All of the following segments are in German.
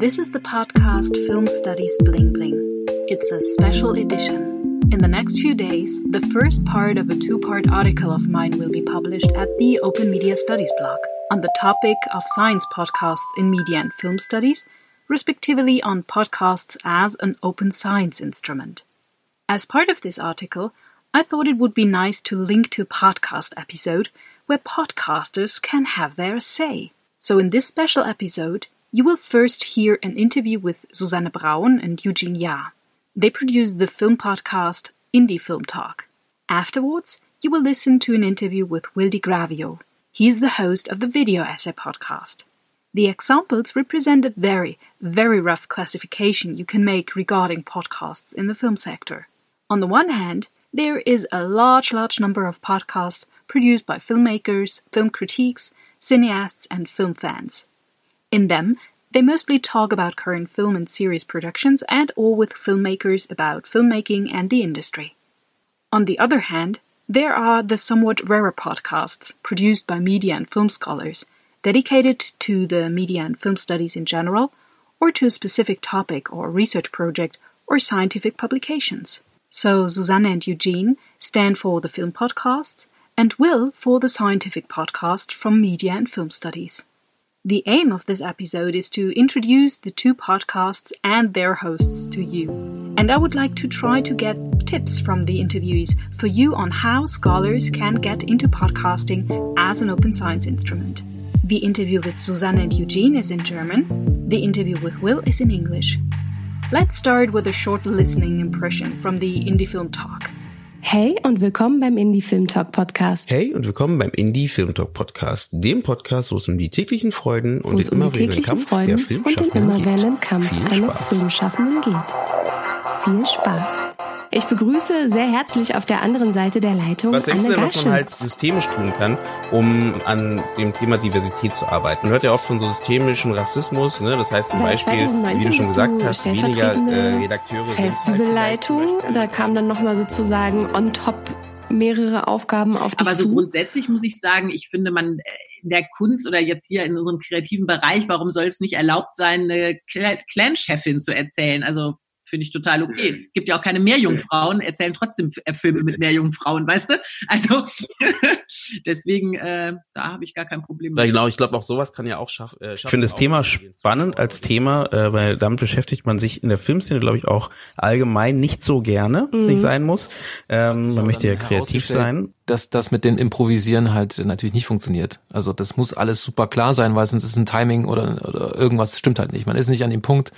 This is the podcast Film Studies Bling Bling. It's a special edition. In the next few days, the first part of a two part article of mine will be published at the Open Media Studies blog on the topic of science podcasts in media and film studies, respectively on podcasts as an open science instrument. As part of this article, I thought it would be nice to link to a podcast episode where podcasters can have their say. So, in this special episode, you will first hear an interview with Susanne Braun and Eugene Ya. They produce the film podcast Indie Film Talk. Afterwards, you will listen to an interview with Will Gravio. He is the host of the Video Essay podcast. The examples represent a very, very rough classification you can make regarding podcasts in the film sector. On the one hand, there is a large, large number of podcasts produced by filmmakers, film critiques, cineasts, and film fans. In them, they mostly talk about current film and series productions and or with filmmakers about filmmaking and the industry. On the other hand, there are the somewhat rarer podcasts produced by media and film scholars, dedicated to the media and film studies in general, or to a specific topic or research project or scientific publications. So Susanne and Eugene stand for the film podcasts, and Will for the scientific podcast from Media and Film Studies. The aim of this episode is to introduce the two podcasts and their hosts to you. And I would like to try to get tips from the interviewees for you on how scholars can get into podcasting as an open science instrument. The interview with Susanne and Eugene is in German, the interview with Will is in English. Let's start with a short listening impression from the Indie Film Talk. Hey und willkommen beim Indie Film Talk Podcast. Hey und willkommen beim Indie Film Talk Podcast, dem Podcast, wo es um die täglichen Freuden und den um immerwährenden Kampf Freuden der und den Filmschaffenden immerwährenden. Kampf Viel eines Spaß. Filmschaffenden geht. Viel Spaß. Ich begrüße sehr herzlich auf der anderen Seite der Leitung Was denkst Anne du denn, was man halt systemisch tun kann, um an dem Thema Diversität zu arbeiten? Man hört ja oft von so systemischem Rassismus, ne? Das heißt zum Seit Beispiel, 2019 wie du schon gesagt du hast, weniger äh, Redakteure halt Festivalleitung. Da kamen dann nochmal sozusagen on top mehrere Aufgaben auf dich Aber so zu. grundsätzlich muss ich sagen, ich finde man äh, in der Kunst oder jetzt hier in unserem kreativen Bereich, warum soll es nicht erlaubt sein, eine Cla- Clan-Chefin zu erzählen? Also finde ich total okay. Gibt ja auch keine Meerjungfrauen, erzählen trotzdem äh, Filme mit Meerjungfrauen, weißt du? Also deswegen, äh, da habe ich gar kein Problem Ja, mit. genau, ich glaube auch sowas kann ja auch schaff, äh, schaffen. Ich finde das Thema spannend als Thema, äh, weil damit beschäftigt man sich in der Filmszene, glaube ich, auch allgemein nicht so gerne, Mhm. sich sein muss. Ähm, man möchte ja kreativ sein. dass das mit dem Improvisieren halt natürlich nicht funktioniert. Also das muss alles super klar sein, weil sonst ist ein Timing oder, oder irgendwas stimmt halt nicht. Man ist nicht an dem Punkt,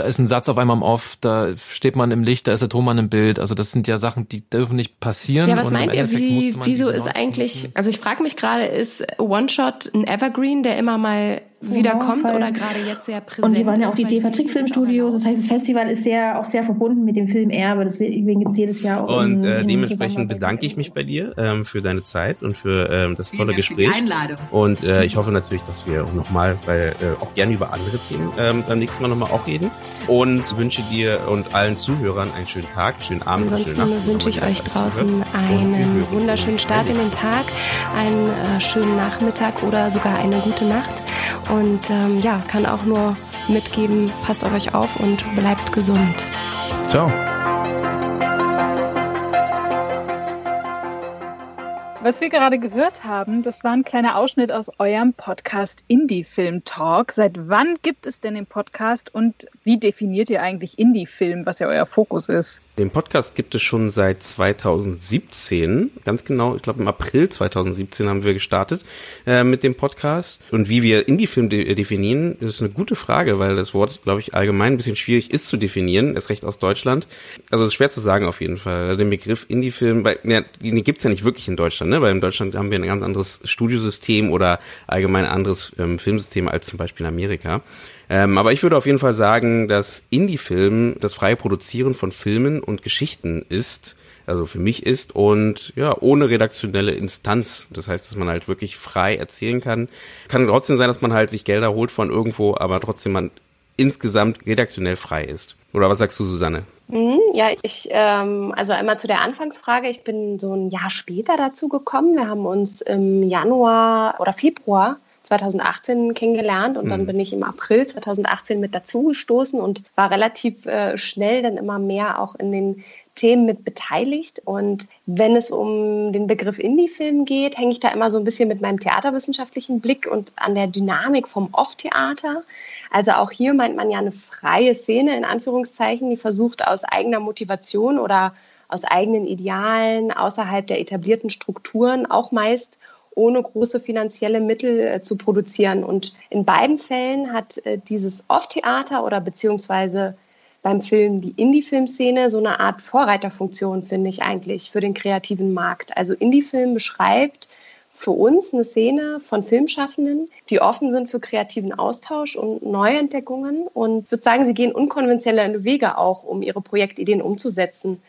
da ist ein Satz auf einmal im Off, da steht man im Licht, da ist der Tonmann im Bild. Also das sind ja Sachen, die dürfen nicht passieren. Ja, was meint ihr? Wie, wieso ist 19 eigentlich, also ich frage mich gerade, ist One-Shot ein Evergreen, der immer mal wieder kommt voll. oder gerade jetzt sehr präsent Und wir waren ja auch die DEFA Technik Trick das heißt, das Festival ist sehr, auch sehr verbunden mit dem Film Erbe. Deswegen gibt es jedes Jahr auch Und in- äh, dementsprechend bedanke ich mich bei dir ähm, für deine Zeit und für ähm, das Vielen tolle für die Gespräch. Einladung. Und äh, ich hoffe natürlich, dass wir auch nochmal, weil äh, auch gerne über andere Themen ähm, beim nächsten Mal nochmal auch reden. Und wünsche dir und allen Zuhörern einen schönen Tag, schönen Abend, und schönen Ansonsten Nacht. wünsche ich euch draußen einen wunderschönen Start in den. Tag, einen äh, schönen Nachmittag oder sogar eine gute Nacht. Und ähm, ja, kann auch nur mitgeben, passt auf euch auf und bleibt gesund. Ciao. Was wir gerade gehört haben, das war ein kleiner Ausschnitt aus eurem Podcast Indie Film Talk. Seit wann gibt es denn den Podcast und wie definiert ihr eigentlich Indie Film, was ja euer Fokus ist? Den Podcast gibt es schon seit 2017, ganz genau, ich glaube im April 2017 haben wir gestartet äh, mit dem Podcast. Und wie wir Indie-Film de definieren, ist eine gute Frage, weil das Wort, glaube ich, allgemein ein bisschen schwierig ist zu definieren, erst recht aus Deutschland. Also es ist schwer zu sagen auf jeden Fall. Den Begriff Indie-Film, ja, den gibt's ja nicht wirklich in Deutschland, ne? weil in Deutschland haben wir ein ganz anderes Studiosystem oder allgemein ein anderes ähm, Filmsystem als zum Beispiel in Amerika. Ähm, aber ich würde auf jeden Fall sagen, dass Indie-Film das freie Produzieren von Filmen und Geschichten ist, also für mich ist und ja, ohne redaktionelle Instanz. Das heißt, dass man halt wirklich frei erzählen kann. Kann trotzdem sein, dass man halt sich Gelder holt von irgendwo, aber trotzdem man insgesamt redaktionell frei ist. Oder was sagst du, Susanne? Mhm, Ja, ich, ähm, also einmal zu der Anfangsfrage. Ich bin so ein Jahr später dazu gekommen. Wir haben uns im Januar oder Februar 2018 kennengelernt und mhm. dann bin ich im April 2018 mit dazugestoßen und war relativ äh, schnell dann immer mehr auch in den Themen mit beteiligt. Und wenn es um den Begriff Indie-Film geht, hänge ich da immer so ein bisschen mit meinem theaterwissenschaftlichen Blick und an der Dynamik vom Off-Theater. Also auch hier meint man ja eine freie Szene in Anführungszeichen, die versucht aus eigener Motivation oder aus eigenen Idealen außerhalb der etablierten Strukturen auch meist ohne große finanzielle Mittel äh, zu produzieren. Und in beiden Fällen hat äh, dieses Off-Theater oder beziehungsweise beim Film die Indie-Filmszene so eine Art Vorreiterfunktion, finde ich eigentlich, für den kreativen Markt. Also Indie-Film beschreibt für uns eine Szene von Filmschaffenden, die offen sind für kreativen Austausch und Neuentdeckungen und würde sagen, sie gehen unkonventionelle Wege auch, um ihre Projektideen umzusetzen.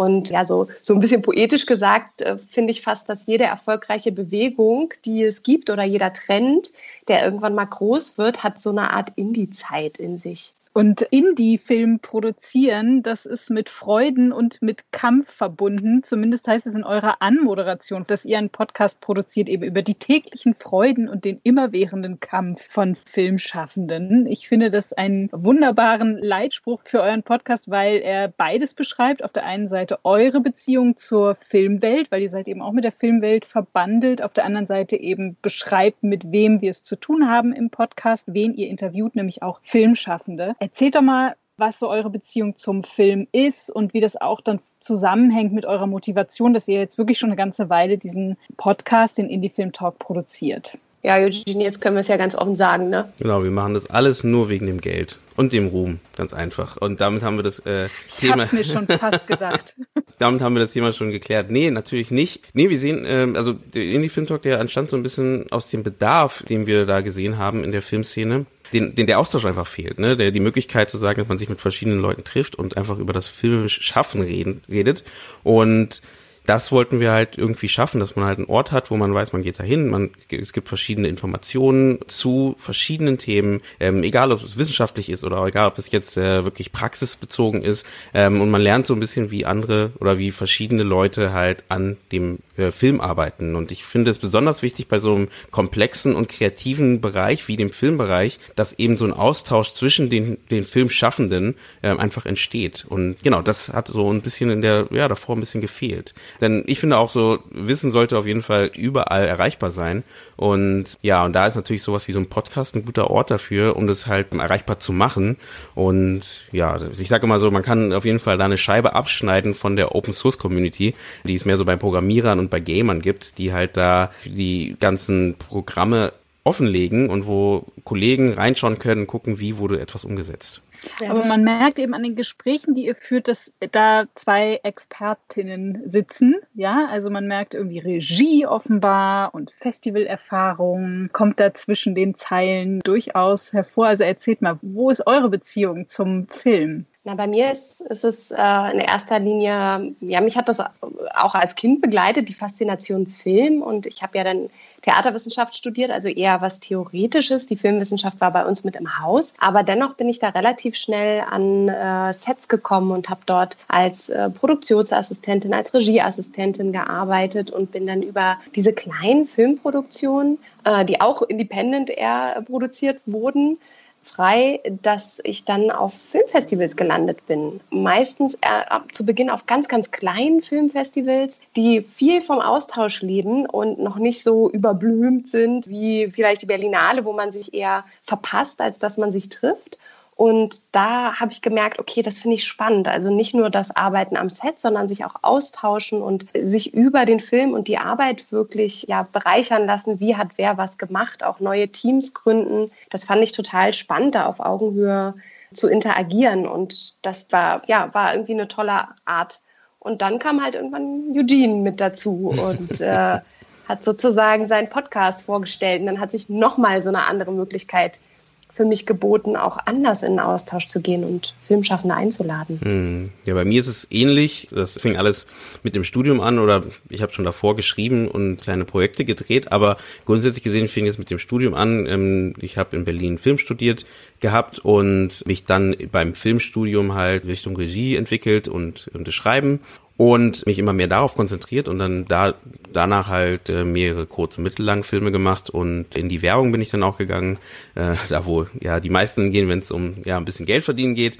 Und ja, so, so ein bisschen poetisch gesagt, äh, finde ich fast, dass jede erfolgreiche Bewegung, die es gibt oder jeder Trend, der irgendwann mal groß wird, hat so eine Art Indie-Zeit in sich. Und Indie-Film produzieren, das ist mit Freuden und mit Kampf verbunden. Zumindest heißt es in eurer Anmoderation, dass ihr einen Podcast produziert, eben über die täglichen Freuden und den immerwährenden Kampf von Filmschaffenden. Ich finde das einen wunderbaren Leitspruch für euren Podcast, weil er beides beschreibt. Auf der einen Seite eure Beziehung zur Filmwelt, weil ihr seid eben auch mit der Filmwelt verbandelt. Auf der anderen Seite eben beschreibt, mit wem wir es zu tun haben im Podcast, wen ihr interviewt, nämlich auch Filmschaffende. Erzählt doch mal, was so eure Beziehung zum Film ist und wie das auch dann zusammenhängt mit eurer Motivation, dass ihr jetzt wirklich schon eine ganze Weile diesen Podcast, den Indie Film Talk, produziert. Ja, Eugenie, jetzt können wir es ja ganz offen sagen, ne? Genau, wir machen das alles nur wegen dem Geld und dem Ruhm, ganz einfach. Und damit haben wir das äh, ich Thema. Ich mir schon fast gedacht. damit haben wir das Thema schon geklärt. Nee, natürlich nicht. Nee, wir sehen, äh, also der Indie Film Talk, der entstand so ein bisschen aus dem Bedarf, den wir da gesehen haben in der Filmszene den, den der Austausch einfach fehlt, ne? Der die Möglichkeit zu sagen, dass man sich mit verschiedenen Leuten trifft und einfach über das Filmschaffen reden, redet. Und das wollten wir halt irgendwie schaffen, dass man halt einen Ort hat, wo man weiß, man geht dahin, man es gibt verschiedene Informationen zu verschiedenen Themen, ähm, egal ob es wissenschaftlich ist oder egal ob es jetzt äh, wirklich praxisbezogen ist ähm, und man lernt so ein bisschen wie andere oder wie verschiedene Leute halt an dem äh, Film arbeiten und ich finde es besonders wichtig bei so einem komplexen und kreativen Bereich wie dem Filmbereich, dass eben so ein Austausch zwischen den den Filmschaffenden äh, einfach entsteht und genau das hat so ein bisschen in der ja davor ein bisschen gefehlt. Denn ich finde auch so, Wissen sollte auf jeden Fall überall erreichbar sein. Und ja, und da ist natürlich sowas wie so ein Podcast ein guter Ort dafür, um das halt erreichbar zu machen. Und ja, ich sage immer so, man kann auf jeden Fall da eine Scheibe abschneiden von der Open Source Community, die es mehr so bei Programmierern und bei Gamern gibt, die halt da die ganzen Programme offenlegen und wo Kollegen reinschauen können, gucken, wie wurde etwas umgesetzt. Ja, Aber man merkt eben an den Gesprächen, die ihr führt, dass da zwei Expertinnen sitzen. Ja, also man merkt irgendwie Regie offenbar und Festivalerfahrung kommt da zwischen den Zeilen durchaus hervor. Also erzählt mal, wo ist eure Beziehung zum Film? Na, bei mir ist, ist es äh, in erster Linie, ja, mich hat das auch als Kind begleitet, die Faszination Film. Und ich habe ja dann Theaterwissenschaft studiert, also eher was Theoretisches. Die Filmwissenschaft war bei uns mit im Haus. Aber dennoch bin ich da relativ schnell an äh, Sets gekommen und habe dort als äh, Produktionsassistentin, als Regieassistentin gearbeitet und bin dann über diese kleinen Filmproduktionen, äh, die auch independent eher produziert wurden, frei, dass ich dann auf Filmfestivals gelandet bin. Meistens äh, zu Beginn auf ganz, ganz kleinen Filmfestivals, die viel vom Austausch leben und noch nicht so überblümt sind wie vielleicht die Berlinale, wo man sich eher verpasst, als dass man sich trifft. Und da habe ich gemerkt, okay, das finde ich spannend. Also nicht nur das Arbeiten am Set, sondern sich auch austauschen und sich über den Film und die Arbeit wirklich ja, bereichern lassen. Wie hat wer was gemacht? Auch neue Teams gründen. Das fand ich total spannend, da auf Augenhöhe zu interagieren. Und das war, ja, war irgendwie eine tolle Art. Und dann kam halt irgendwann Eugene mit dazu und äh, hat sozusagen seinen Podcast vorgestellt. Und dann hat sich nochmal so eine andere Möglichkeit für mich geboten, auch anders in den Austausch zu gehen und Filmschaffende einzuladen. Hm. Ja, bei mir ist es ähnlich. Das fing alles mit dem Studium an oder ich habe schon davor geschrieben und kleine Projekte gedreht, aber grundsätzlich gesehen fing es mit dem Studium an. Ähm, ich habe in Berlin Film studiert gehabt und mich dann beim Filmstudium halt Richtung Regie entwickelt und, und das Schreiben und mich immer mehr darauf konzentriert und dann da danach halt äh, mehrere kurze mittellange Filme gemacht und in die Werbung bin ich dann auch gegangen, äh, da wo ja die meisten gehen, wenn es um ja ein bisschen Geld verdienen geht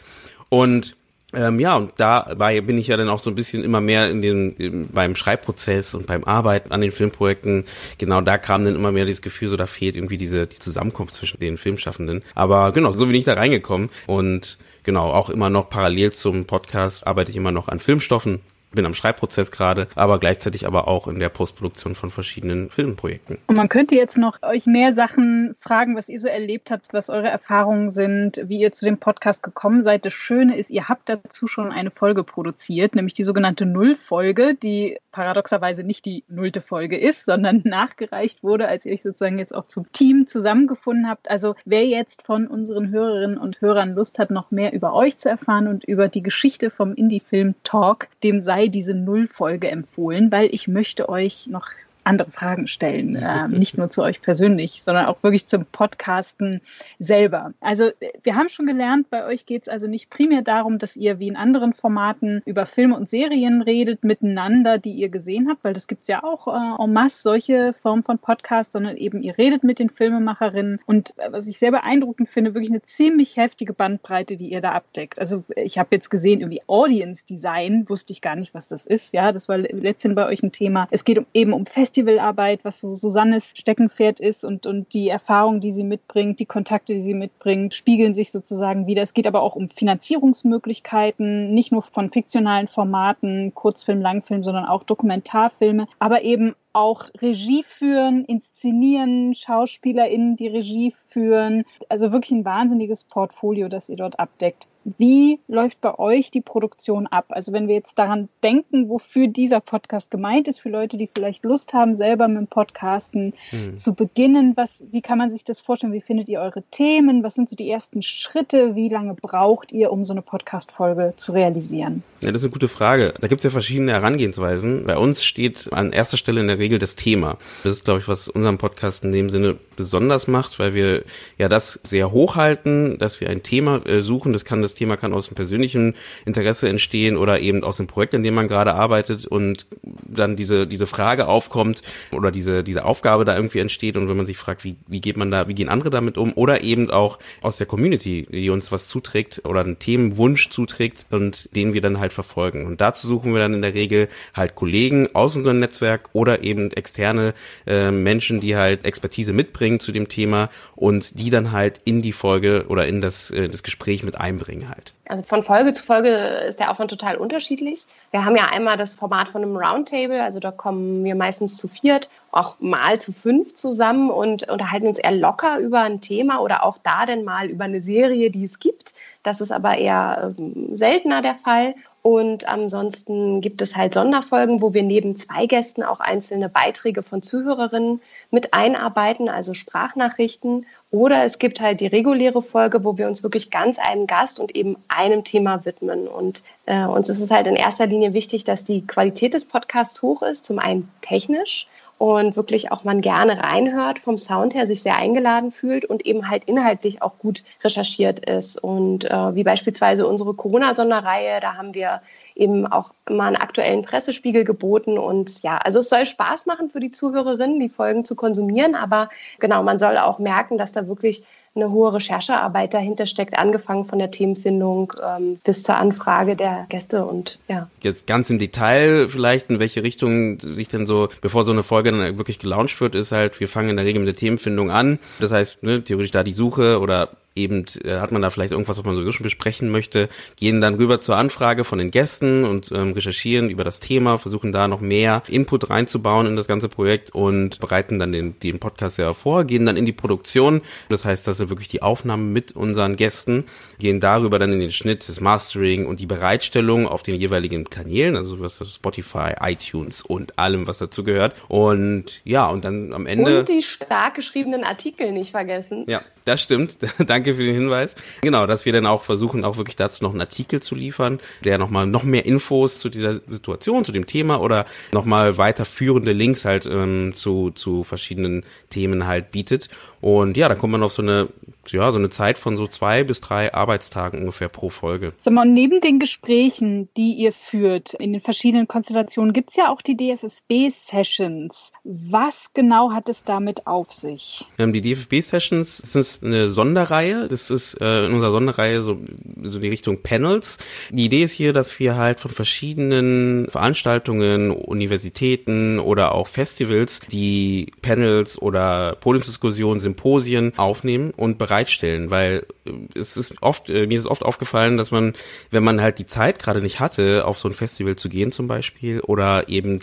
und ähm, ja, und dabei bin ich ja dann auch so ein bisschen immer mehr in den, beim Schreibprozess und beim Arbeiten an den Filmprojekten. Genau da kam dann immer mehr dieses Gefühl, so da fehlt irgendwie diese die Zusammenkunft zwischen den Filmschaffenden. Aber genau, so bin ich da reingekommen und genau auch immer noch parallel zum Podcast arbeite ich immer noch an Filmstoffen bin am Schreibprozess gerade, aber gleichzeitig aber auch in der Postproduktion von verschiedenen Filmprojekten. Und man könnte jetzt noch euch mehr Sachen fragen, was ihr so erlebt habt, was eure Erfahrungen sind, wie ihr zu dem Podcast gekommen seid. Das Schöne ist, ihr habt dazu schon eine Folge produziert, nämlich die sogenannte Nullfolge, die paradoxerweise nicht die nullte Folge ist, sondern nachgereicht wurde, als ihr euch sozusagen jetzt auch zum Team zusammengefunden habt. Also wer jetzt von unseren Hörerinnen und Hörern Lust hat, noch mehr über euch zu erfahren und über die Geschichte vom Indie-Film Talk, dem sei diese Nullfolge empfohlen, weil ich möchte euch noch andere Fragen stellen, äh, nicht nur zu euch persönlich, sondern auch wirklich zum Podcasten selber. Also wir haben schon gelernt, bei euch geht es also nicht primär darum, dass ihr wie in anderen Formaten über Filme und Serien redet miteinander, die ihr gesehen habt, weil das gibt es ja auch äh, en masse, solche Formen von Podcasts, sondern eben ihr redet mit den Filmemacherinnen und äh, was ich sehr beeindruckend finde, wirklich eine ziemlich heftige Bandbreite, die ihr da abdeckt. Also ich habe jetzt gesehen, irgendwie Audience Design, wusste ich gar nicht, was das ist. Ja, das war letztendlich bei euch ein Thema. Es geht um, eben um Fest Festivalarbeit, was so Susannes Steckenpferd ist und, und die Erfahrung, die sie mitbringt, die Kontakte, die sie mitbringt, spiegeln sich sozusagen wieder. Es geht aber auch um Finanzierungsmöglichkeiten, nicht nur von fiktionalen Formaten, Kurzfilm, Langfilm, sondern auch Dokumentarfilme, aber eben auch Regie führen, inszenieren, SchauspielerInnen, die Regie führen. Also wirklich ein wahnsinniges Portfolio, das ihr dort abdeckt. Wie läuft bei euch die Produktion ab? Also wenn wir jetzt daran denken, wofür dieser Podcast gemeint ist, für Leute, die vielleicht Lust haben, selber mit dem Podcasten hm. zu beginnen, was, wie kann man sich das vorstellen? Wie findet ihr eure Themen? Was sind so die ersten Schritte? Wie lange braucht ihr, um so eine Podcast-Folge zu realisieren? Ja, das ist eine gute Frage. Da gibt es ja verschiedene Herangehensweisen. Bei uns steht an erster Stelle in der Regel das Thema. Das ist, glaube ich, was unseren Podcast in dem Sinne besonders macht, weil wir ja das sehr hochhalten, dass wir ein Thema äh, suchen. Das kann das Thema kann aus dem persönlichen Interesse entstehen oder eben aus dem Projekt, in dem man gerade arbeitet und dann diese diese Frage aufkommt oder diese diese Aufgabe da irgendwie entsteht und wenn man sich fragt, wie wie geht man da, wie gehen andere damit um oder eben auch aus der Community, die uns was zuträgt oder einen Themenwunsch zuträgt und den wir dann halt verfolgen. Und dazu suchen wir dann in der Regel halt Kollegen aus unserem Netzwerk oder eben externe äh, Menschen, die halt Expertise mitbringen zu dem Thema und die dann halt in die Folge oder in das, äh, das Gespräch mit einbringen halt. Also von Folge zu Folge ist der Aufwand total unterschiedlich. Wir haben ja einmal das Format von einem Roundtable, also da kommen wir meistens zu viert, auch mal zu fünf zusammen und unterhalten uns eher locker über ein Thema oder auch da denn mal über eine Serie, die es gibt. Das ist aber eher ähm, seltener der Fall. Und ansonsten gibt es halt Sonderfolgen, wo wir neben zwei Gästen auch einzelne Beiträge von Zuhörerinnen mit einarbeiten, also Sprachnachrichten. Oder es gibt halt die reguläre Folge, wo wir uns wirklich ganz einem Gast und eben einem Thema widmen. Und äh, uns ist es halt in erster Linie wichtig, dass die Qualität des Podcasts hoch ist, zum einen technisch und wirklich auch man gerne reinhört, vom Sound her sich sehr eingeladen fühlt und eben halt inhaltlich auch gut recherchiert ist. Und äh, wie beispielsweise unsere Corona-Sonderreihe, da haben wir eben auch immer einen aktuellen Pressespiegel geboten. Und ja, also es soll Spaß machen für die Zuhörerinnen, die Folgen zu konsumieren, aber genau, man soll auch merken, dass da wirklich eine hohe Recherchearbeit dahinter steckt, angefangen von der Themenfindung ähm, bis zur Anfrage der Gäste und ja. Jetzt ganz im Detail vielleicht, in welche Richtung sich denn so, bevor so eine Folge dann wirklich gelauncht wird, ist halt, wir fangen in der Regel mit der Themenfindung an. Das heißt, ne, theoretisch da die Suche oder eben äh, hat man da vielleicht irgendwas, was man sowieso schon besprechen möchte, gehen dann rüber zur Anfrage von den Gästen und ähm, recherchieren über das Thema, versuchen da noch mehr Input reinzubauen in das ganze Projekt und bereiten dann den, den Podcast ja vor, gehen dann in die Produktion. Das heißt, das sind wirklich die Aufnahmen mit unseren Gästen, gehen darüber dann in den Schnitt, das Mastering und die Bereitstellung auf den jeweiligen Kanälen, also was Spotify, iTunes und allem, was dazu gehört. Und ja, und dann am Ende. Und die stark geschriebenen Artikel nicht vergessen. Ja, das stimmt. Danke für den Hinweis. Genau, dass wir dann auch versuchen, auch wirklich dazu noch einen Artikel zu liefern, der nochmal noch mehr Infos zu dieser Situation, zu dem Thema oder nochmal weiterführende Links halt ähm, zu, zu verschiedenen Themen halt bietet. Und ja, dann kommt man auf so eine ja, so eine Zeit von so zwei bis drei Arbeitstagen ungefähr pro Folge. Sag mal, und neben den Gesprächen, die ihr führt in den verschiedenen Konstellationen, gibt es ja auch die DFSB-Sessions. Was genau hat es damit auf sich? Ähm, die DFB-Sessions sind eine Sonderreihe. Das ist äh, in unserer Sonderreihe so, so die Richtung Panels. Die Idee ist hier, dass wir halt von verschiedenen Veranstaltungen, Universitäten oder auch Festivals die Panels oder Podiumsdiskussionen, Symposien aufnehmen und bereitstellen, weil äh, es ist oft, äh, mir ist oft aufgefallen, dass man, wenn man halt die Zeit gerade nicht hatte, auf so ein Festival zu gehen zum Beispiel oder eben,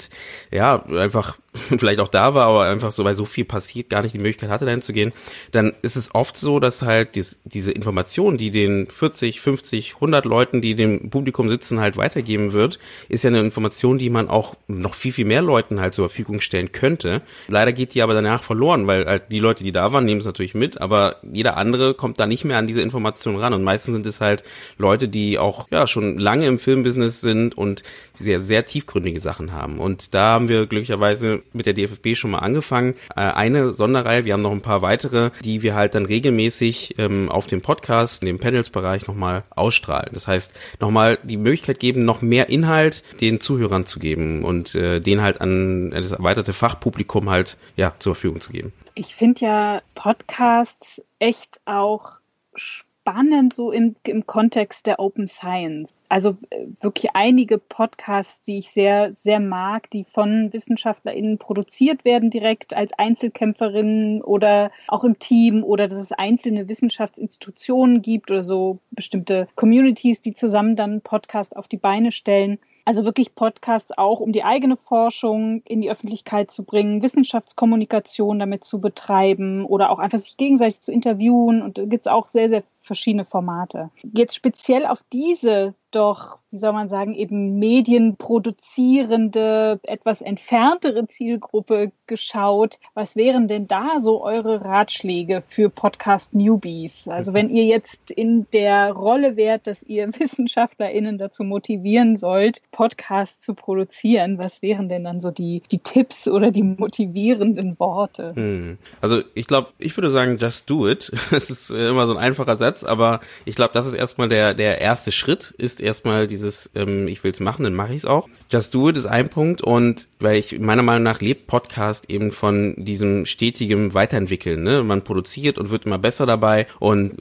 ja, einfach vielleicht auch da war, aber einfach so, weil so viel passiert, gar nicht die Möglichkeit hatte, dahin zu gehen, dann ist es oft so, dass halt dies, diese Information, die den 40, 50, 100 Leuten, die dem Publikum sitzen, halt weitergeben wird, ist ja eine Information, die man auch noch viel, viel mehr Leuten halt zur Verfügung stellen könnte. Leider geht die aber danach verloren, weil halt die Leute, die da waren, nehmen es natürlich mit, aber jeder andere kommt da nicht mehr an diese Information ran und meistens sind es halt Leute, die auch, ja, schon lange im Filmbusiness sind und sehr, sehr tiefgründige Sachen haben. Und da haben wir glücklicherweise mit der DFB schon mal angefangen. Äh, eine Sonderreihe, wir haben noch ein paar weitere, die wir halt dann regelmäßig ähm, auf dem Podcast, in dem Panels-Bereich nochmal ausstrahlen. Das heißt, nochmal die Möglichkeit geben, noch mehr Inhalt den Zuhörern zu geben und äh, den halt an das erweiterte Fachpublikum halt ja zur Verfügung zu geben. Ich finde ja Podcasts echt auch spannend so im, im Kontext der Open Science. Also äh, wirklich einige Podcasts, die ich sehr, sehr mag, die von WissenschaftlerInnen produziert werden, direkt als Einzelkämpferinnen oder auch im Team oder dass es einzelne Wissenschaftsinstitutionen gibt oder so bestimmte Communities, die zusammen dann einen Podcast auf die Beine stellen. Also wirklich Podcasts auch, um die eigene Forschung in die Öffentlichkeit zu bringen, Wissenschaftskommunikation damit zu betreiben oder auch einfach sich gegenseitig zu interviewen. Und da gibt es auch sehr, sehr verschiedene Formate. Jetzt speziell auf diese doch, wie soll man sagen, eben medienproduzierende, etwas entferntere Zielgruppe geschaut. Was wären denn da so eure Ratschläge für Podcast-Newbies? Also wenn ihr jetzt in der Rolle wärt, dass ihr WissenschaftlerInnen dazu motivieren sollt, Podcasts zu produzieren, was wären denn dann so die, die Tipps oder die motivierenden Worte? Hm. Also ich glaube, ich würde sagen, just do it. Das ist immer so ein einfacher Satz, aber ich glaube, das ist erstmal der, der erste Schritt, ist erstmal dieses, ähm, ich will es machen, dann mache ich es auch. Just Do It ist ein Punkt und weil ich meiner Meinung nach lebt Podcast eben von diesem stetigen Weiterentwickeln. Ne? Man produziert und wird immer besser dabei und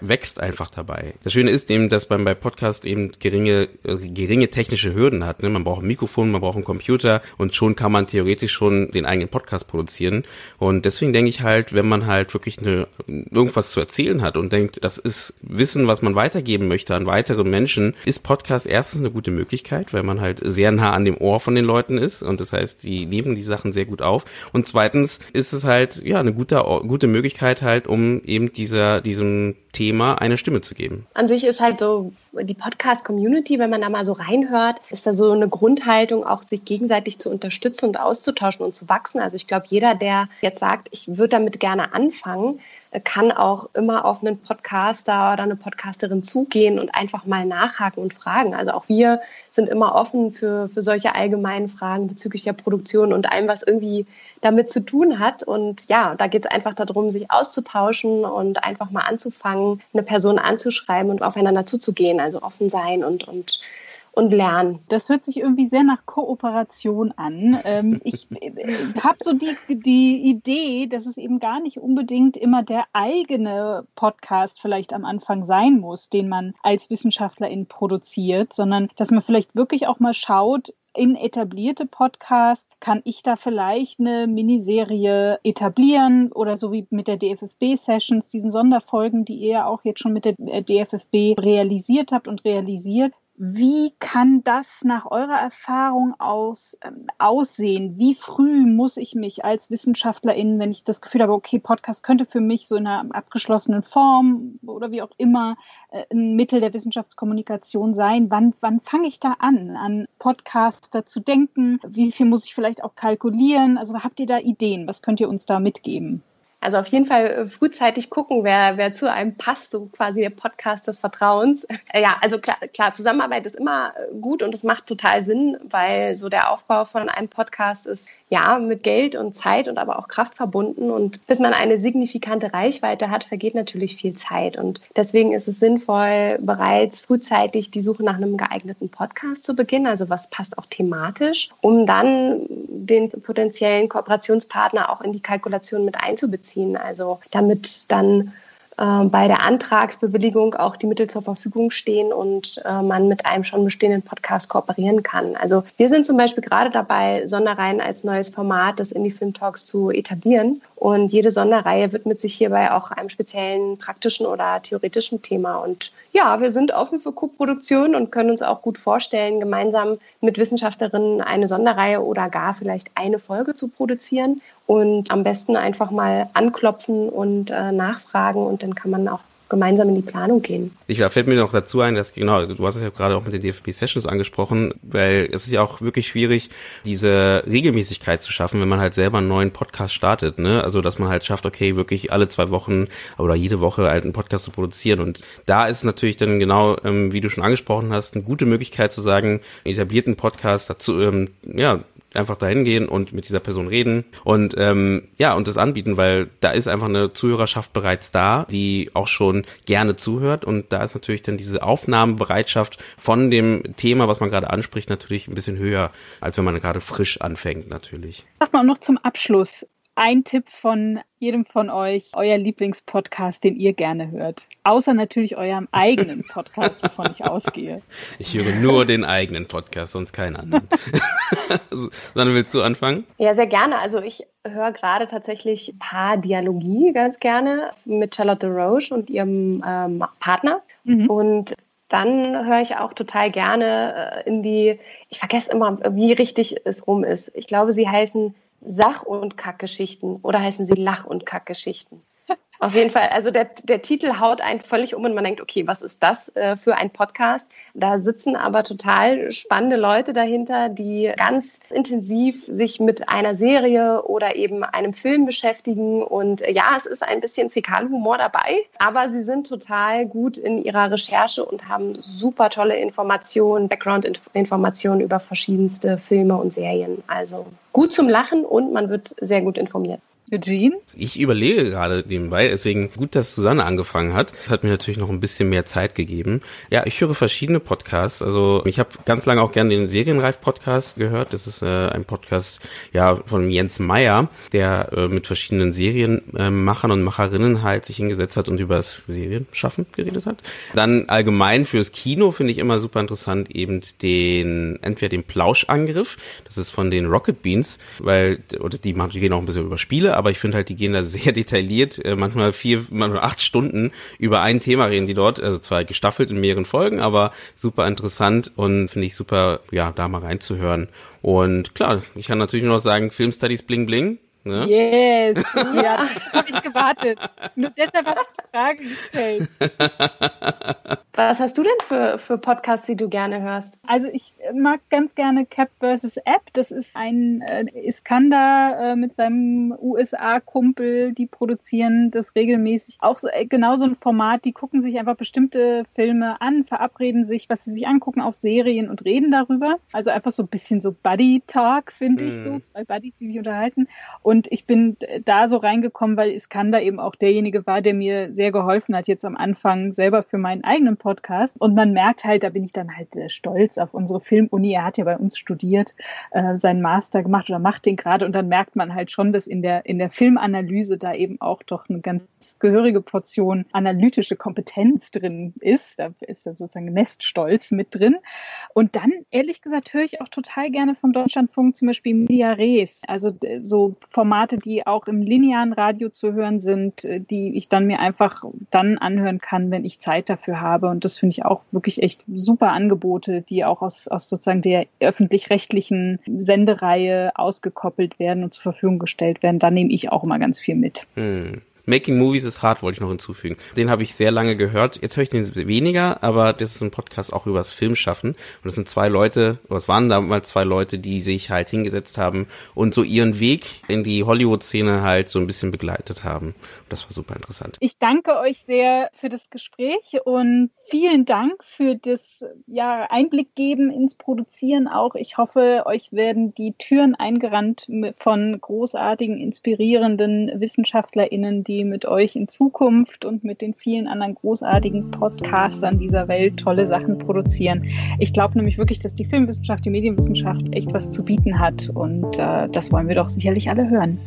wächst einfach dabei. Das Schöne ist eben, dass man bei Podcast eben geringe, äh, geringe technische Hürden hat. Ne? Man braucht ein Mikrofon, man braucht einen Computer und schon kann man theoretisch schon den eigenen Podcast produzieren. Und deswegen denke ich halt, wenn man halt wirklich eine, irgendwas zu erzählen hat und denkt, das ist Wissen, was man weitergeben möchte an weitere Menschen, ist Podcast erstens eine gute Möglichkeit, weil man halt sehr nah an dem Ohr von den Leuten ist und das heißt, die nehmen die Sachen sehr gut auf. Und zweitens ist es halt ja eine gute gute Möglichkeit halt, um eben dieser diesem Thema eine Stimme zu geben. An sich ist halt so die Podcast-Community, wenn man da mal so reinhört, ist da so eine Grundhaltung, auch sich gegenseitig zu unterstützen und auszutauschen und zu wachsen. Also ich glaube, jeder, der jetzt sagt, ich würde damit gerne anfangen, kann auch immer auf einen Podcaster oder eine Podcasterin zugehen und einfach mal nachhaken und fragen. Also auch wir sind immer offen für, für solche allgemeinen Fragen bezüglich der Produktion und allem, was irgendwie damit zu tun hat. Und ja, da geht es einfach darum, sich auszutauschen und einfach mal anzufangen, eine Person anzuschreiben und aufeinander zuzugehen. Also offen sein und, und und lernen. Das hört sich irgendwie sehr nach Kooperation an. Ähm, ich äh, habe so die, die Idee, dass es eben gar nicht unbedingt immer der eigene Podcast vielleicht am Anfang sein muss, den man als Wissenschaftlerin produziert, sondern dass man vielleicht wirklich auch mal schaut, in etablierte Podcasts kann ich da vielleicht eine Miniserie etablieren oder so wie mit der DFFB-Sessions, diesen Sonderfolgen, die ihr auch jetzt schon mit der DFFB realisiert habt und realisiert. Wie kann das nach eurer Erfahrung aus, ähm, aussehen? Wie früh muss ich mich als Wissenschaftlerin, wenn ich das Gefühl habe, okay, Podcast könnte für mich so in einer abgeschlossenen Form oder wie auch immer äh, ein Mittel der Wissenschaftskommunikation sein? Wann, wann fange ich da an, an Podcaster zu denken? Wie viel muss ich vielleicht auch kalkulieren? Also habt ihr da Ideen? Was könnt ihr uns da mitgeben? Also auf jeden Fall äh, frühzeitig gucken, wer, wer zu einem passt, so quasi der Podcast des Vertrauens. Ja, also klar, klar, Zusammenarbeit ist immer äh, gut und es macht total Sinn, weil so der Aufbau von einem Podcast ist ja mit Geld und Zeit und aber auch Kraft verbunden. Und bis man eine signifikante Reichweite hat, vergeht natürlich viel Zeit. Und deswegen ist es sinnvoll, bereits frühzeitig die Suche nach einem geeigneten Podcast zu beginnen. Also was passt auch thematisch, um dann den potenziellen Kooperationspartner auch in die Kalkulation mit einzubeziehen. Also damit dann äh, bei der Antragsbewilligung auch die Mittel zur Verfügung stehen und äh, man mit einem schon bestehenden Podcast kooperieren kann. Also wir sind zum Beispiel gerade dabei, Sonderreihen als neues Format des Indie Film Talks zu etablieren. Und jede Sonderreihe widmet sich hierbei auch einem speziellen praktischen oder theoretischen Thema. Und ja, wir sind offen für Co-Produktion und können uns auch gut vorstellen, gemeinsam mit Wissenschaftlerinnen eine Sonderreihe oder gar vielleicht eine Folge zu produzieren und am besten einfach mal anklopfen und äh, nachfragen und dann kann man auch gemeinsam in die Planung gehen. Ich fällt mir noch dazu ein, dass genau, du hast es ja gerade auch mit den DFB Sessions angesprochen, weil es ist ja auch wirklich schwierig, diese Regelmäßigkeit zu schaffen, wenn man halt selber einen neuen Podcast startet, ne? Also dass man halt schafft, okay, wirklich alle zwei Wochen oder jede Woche halt einen Podcast zu produzieren. Und da ist natürlich dann genau, ähm, wie du schon angesprochen hast, eine gute Möglichkeit zu sagen, etablierten Podcast dazu, ähm, ja, einfach dahin gehen und mit dieser Person reden und ähm, ja und das anbieten, weil da ist einfach eine Zuhörerschaft bereits da, die auch schon gerne zuhört und da ist natürlich dann diese Aufnahmebereitschaft von dem Thema, was man gerade anspricht, natürlich ein bisschen höher, als wenn man gerade frisch anfängt natürlich. Sag mal noch zum Abschluss ein Tipp von jedem von euch, euer Lieblingspodcast, den ihr gerne hört. Außer natürlich eurem eigenen Podcast, wovon ich ausgehe. Ich höre nur den eigenen Podcast, sonst keinen anderen. Sondern willst du anfangen? Ja, sehr gerne. Also ich höre gerade tatsächlich Paar-Dialogie ganz gerne mit Charlotte Roche und ihrem ähm, Partner. Mhm. Und dann höre ich auch total gerne äh, in die, ich vergesse immer, wie richtig es rum ist. Ich glaube, sie heißen Sach- und Kackgeschichten oder heißen sie Lach- und Kackgeschichten? Auf jeden Fall, also der, der Titel haut einen völlig um und man denkt, okay, was ist das äh, für ein Podcast? Da sitzen aber total spannende Leute dahinter, die ganz intensiv sich mit einer Serie oder eben einem Film beschäftigen. Und äh, ja, es ist ein bisschen Fäkalhumor dabei, aber sie sind total gut in ihrer Recherche und haben super tolle Informationen, Background-Informationen über verschiedenste Filme und Serien. Also gut zum Lachen und man wird sehr gut informiert. Eugene? Ich überlege gerade nebenbei, deswegen gut, dass Susanne angefangen hat. Das hat mir natürlich noch ein bisschen mehr Zeit gegeben. Ja, ich höre verschiedene Podcasts. Also ich habe ganz lange auch gerne den Serienreif-Podcast gehört. Das ist äh, ein Podcast ja von Jens Meyer, der äh, mit verschiedenen Serienmachern äh, und Macherinnen halt sich hingesetzt hat und über das Serienschaffen geredet hat. Dann allgemein fürs Kino finde ich immer super interessant eben den entweder den Plauschangriff. Das ist von den Rocket Beans, weil oder die machen die gehen auch ein bisschen über Spiele, aber ich finde halt, die gehen da sehr detailliert, äh, manchmal vier, manchmal acht Stunden über ein Thema reden die dort, also zwar gestaffelt in mehreren Folgen, aber super interessant und finde ich super, ja, da mal reinzuhören. Und klar, ich kann natürlich nur noch sagen, Film Studies Bling Bling, Ne? Yes, ja, habe ich gewartet. Nur deshalb habe ich die Frage gestellt. Was hast du denn für, für Podcasts, die du gerne hörst? Also ich mag ganz gerne Cap vs. App. Das ist ein äh, Iskander äh, mit seinem USA-Kumpel, die produzieren das regelmäßig. Auch so, äh, genau so ein Format, die gucken sich einfach bestimmte Filme an, verabreden sich, was sie sich angucken, auch Serien und reden darüber. Also einfach so ein bisschen so Buddy-Talk, finde mm. ich so. Zwei Buddies, die sich unterhalten. Und ich bin da so reingekommen, weil Iskander eben auch derjenige war, der mir sehr geholfen hat, jetzt am Anfang selber für meinen eigenen Podcast. Und man merkt halt, da bin ich dann halt äh, stolz auf unsere Filmuni. Er hat ja bei uns studiert, äh, seinen Master gemacht oder macht den gerade. Und dann merkt man halt schon, dass in der, in der Filmanalyse da eben auch doch eine ganz gehörige Portion analytische Kompetenz drin ist. Da ist dann sozusagen Neststolz mit drin. Und dann, ehrlich gesagt, höre ich auch total gerne vom Deutschlandfunk zum Beispiel Media Res. Also so Formate, die auch im linearen Radio zu hören sind, äh, die ich dann mir einfach dann anhören kann, wenn ich Zeit dafür habe. Und das finde ich auch wirklich echt super Angebote, die auch aus, aus sozusagen der öffentlich-rechtlichen Sendereihe ausgekoppelt werden und zur Verfügung gestellt werden. Da nehme ich auch immer ganz viel mit. Hm. Making Movies is Hard wollte ich noch hinzufügen. Den habe ich sehr lange gehört. Jetzt höre ich den weniger, aber das ist ein Podcast auch über das Filmschaffen. Und das sind zwei Leute, oder es waren damals zwei Leute, die sich halt hingesetzt haben und so ihren Weg in die Hollywood-Szene halt so ein bisschen begleitet haben. Das war super interessant. Ich danke euch sehr für das Gespräch und vielen Dank für das ja, Einblick geben ins Produzieren auch. Ich hoffe, euch werden die Türen eingerannt von großartigen, inspirierenden WissenschaftlerInnen, die mit euch in Zukunft und mit den vielen anderen großartigen Podcastern dieser Welt tolle Sachen produzieren. Ich glaube nämlich wirklich, dass die Filmwissenschaft, die Medienwissenschaft echt was zu bieten hat und äh, das wollen wir doch sicherlich alle hören.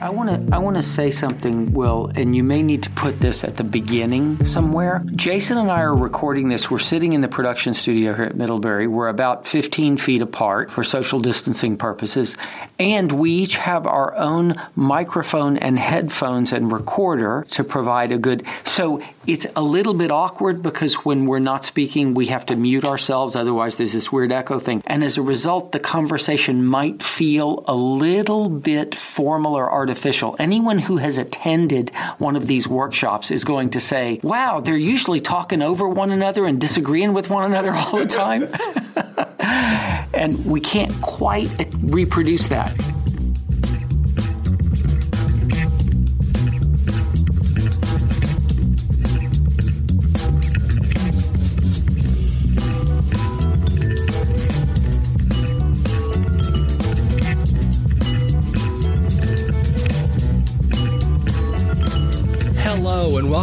I want to I want to say something, Will, and you may need to put this at the beginning somewhere. Jason and I are recording this. We're sitting in the production studio here at Middlebury. We're about 15 feet apart for social distancing purposes, and we each have our own microphone and headphones and recorder to provide a good. So it's a little bit awkward because when we're not speaking, we have to mute ourselves. Otherwise, there's this weird echo thing, and as a result, the conversation might feel a little bit formal or artificial. Anyone who has attended one of these workshops is going to say, wow, they're usually talking over one another and disagreeing with one another all the time. and we can't quite reproduce that.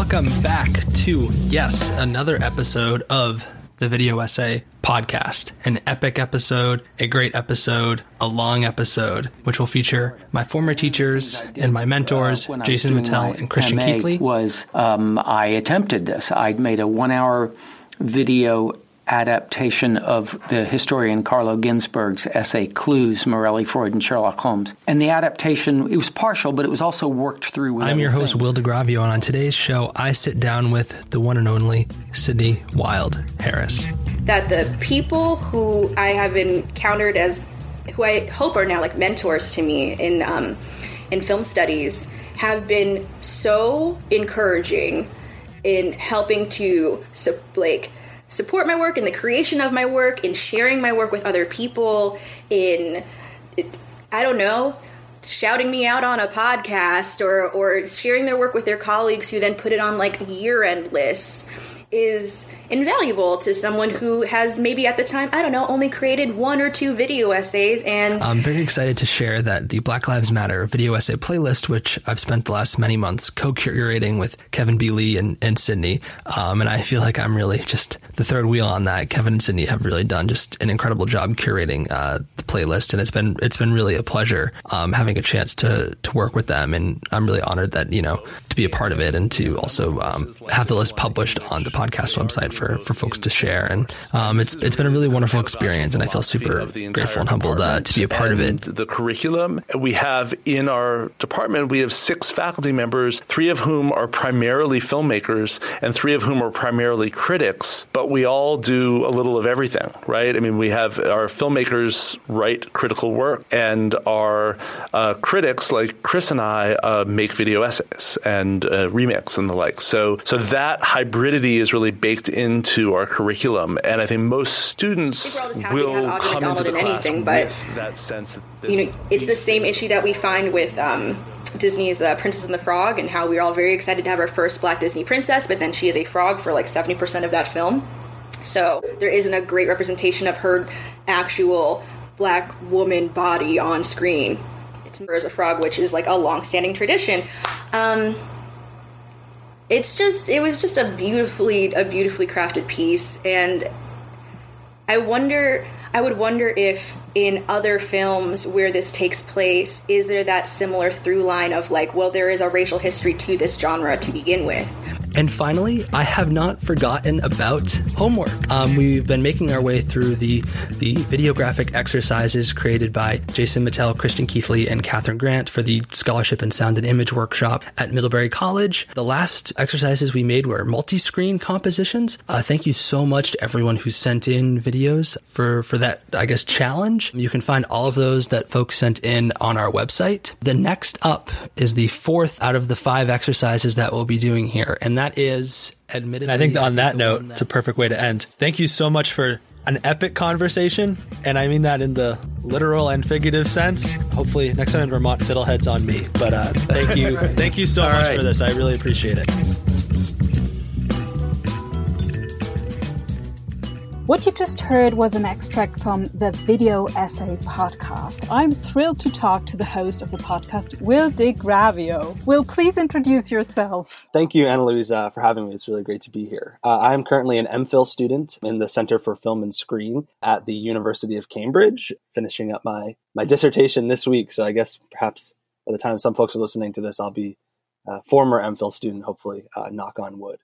Welcome back to, yes, another episode of the Video Essay Podcast. An epic episode, a great episode, a long episode, which will feature my former teachers and my mentors, uh, Jason Mattel and Christian MA Keithley. Was um, I attempted this? I made a one-hour video adaptation of the historian Carlo Ginzburg's essay Clues, Morelli, Freud, and Sherlock Holmes. And the adaptation, it was partial, but it was also worked through with I'm your host, things. Will DeGravio, and on today's show, I sit down with the one and only Sydney Wild Harris. that the people who I have encountered as who I hope are now like mentors to me in um, in film studies have been so encouraging in helping to su- like support my work in the creation of my work in sharing my work with other people in I don't know shouting me out on a podcast or or sharing their work with their colleagues who then put it on like year end lists is invaluable to someone who has maybe at the time I don't know only created one or two video essays and I'm very excited to share that the Black Lives Matter video essay playlist, which I've spent the last many months co-curating with Kevin B. Lee and, and Sydney, um, and I feel like I'm really just the third wheel on that. Kevin and Sydney have really done just an incredible job curating uh, the playlist, and it's been it's been really a pleasure um, having a chance to to work with them, and I'm really honored that you know to be a part of it and to also um, have the list published on the podcast website for for folks to share, and um, it's it's been a really wonderful experience, and I feel super grateful and humbled uh, to be a part of it. The curriculum we have in our department, we have six faculty members, three of whom are primarily filmmakers, and three of whom are primarily critics. But we all do a little of everything, right? I mean, we have our filmmakers write critical work, and our uh, critics, like Chris and I, uh, make video essays and uh, remix and the like. So, so that hybridity is really baked into our curriculum, and I think most students think we're all just happy to will come into the class anything, but, with that sense that you know it's the same issue that we find with um, Disney's The Princess and the Frog and how we're all very excited to have our first black Disney princess but then she is a frog for like 70% of that film. So there isn't a great representation of her actual black woman body on screen. It's her as a frog which is like a long-standing tradition. Um, it's just it was just a beautifully a beautifully crafted piece and I wonder I would wonder if in other films where this takes place is there that similar through line of like well there is a racial history to this genre to begin with And finally, I have not forgotten about homework. Um, we've been making our way through the the videographic exercises created by Jason Mattel, Christian Keithley, and Catherine Grant for the Scholarship in Sound and Image workshop at Middlebury College. The last exercises we made were multi-screen compositions. Uh, thank you so much to everyone who sent in videos for for that, I guess, challenge. You can find all of those that folks sent in on our website. The next up is the fourth out of the five exercises that we'll be doing here, and that is admittedly. I think on that note, it's a perfect way to end. Thank you so much for an epic conversation, and I mean that in the literal and figurative sense. Hopefully, next time in Vermont, fiddleheads on me. But uh, thank you, thank you so All much right. for this. I really appreciate it. What you just heard was an extract from the Video Essay podcast. I'm thrilled to talk to the host of the podcast, Will DeGravio. Will, please introduce yourself. Thank you, Anna Louisa, for having me. It's really great to be here. Uh, I'm currently an MPhil student in the Center for Film and Screen at the University of Cambridge, finishing up my, my dissertation this week. So I guess perhaps by the time some folks are listening to this, I'll be a former MPhil student, hopefully, uh, knock on wood.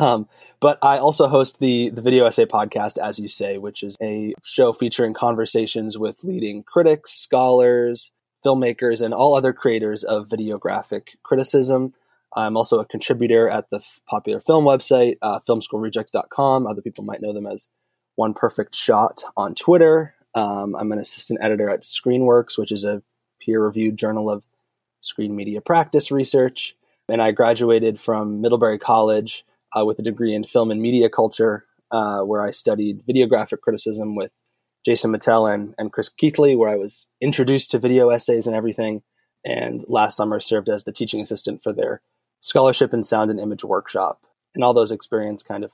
Um, but I also host the the Video Essay podcast, as you say, which is a show featuring conversations with leading critics, scholars, filmmakers, and all other creators of videographic criticism. I'm also a contributor at the f- popular film website, uh, filmschoolrejects.com. Other people might know them as One Perfect Shot on Twitter. Um, I'm an assistant editor at Screenworks, which is a peer reviewed journal of screen media practice research. And I graduated from Middlebury College uh, with a degree in film and media culture, uh, where I studied videographic criticism with Jason Mattel and, and Chris Keithley, where I was introduced to video essays and everything. And last summer served as the teaching assistant for their scholarship in sound and image workshop. And all those experience kind of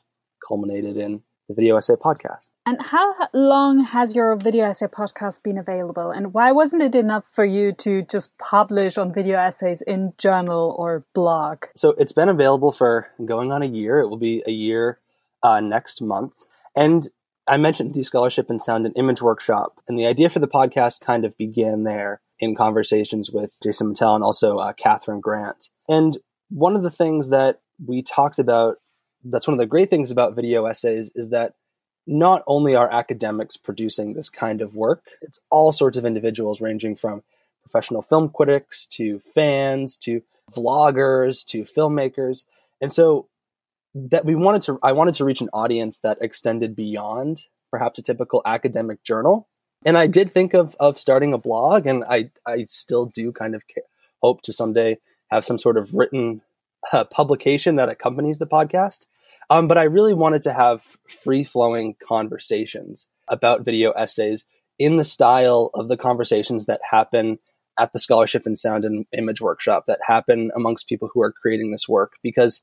culminated in the Video Essay podcast. And how long has your video essay podcast been available? And why wasn't it enough for you to just publish on video essays in journal or blog? So it's been available for going on a year. It will be a year uh, next month. And I mentioned the scholarship in sound and image workshop, and the idea for the podcast kind of began there in conversations with Jason Mattel and also uh, Catherine Grant. And one of the things that we talked about, that's one of the great things about video essays, is that not only are academics producing this kind of work, it's all sorts of individuals ranging from professional film critics to fans to vloggers to filmmakers. And so that we wanted to I wanted to reach an audience that extended beyond perhaps a typical academic journal. And I did think of of starting a blog and I I still do kind of hope to someday have some sort of written uh, publication that accompanies the podcast. Um, but I really wanted to have free flowing conversations about video essays in the style of the conversations that happen at the Scholarship in Sound and Image workshop that happen amongst people who are creating this work. Because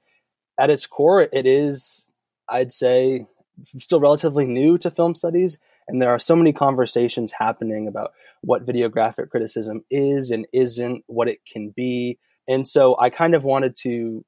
at its core, it is, I'd say, still relatively new to film studies. And there are so many conversations happening about what videographic criticism is and isn't, what it can be. And so I kind of wanted to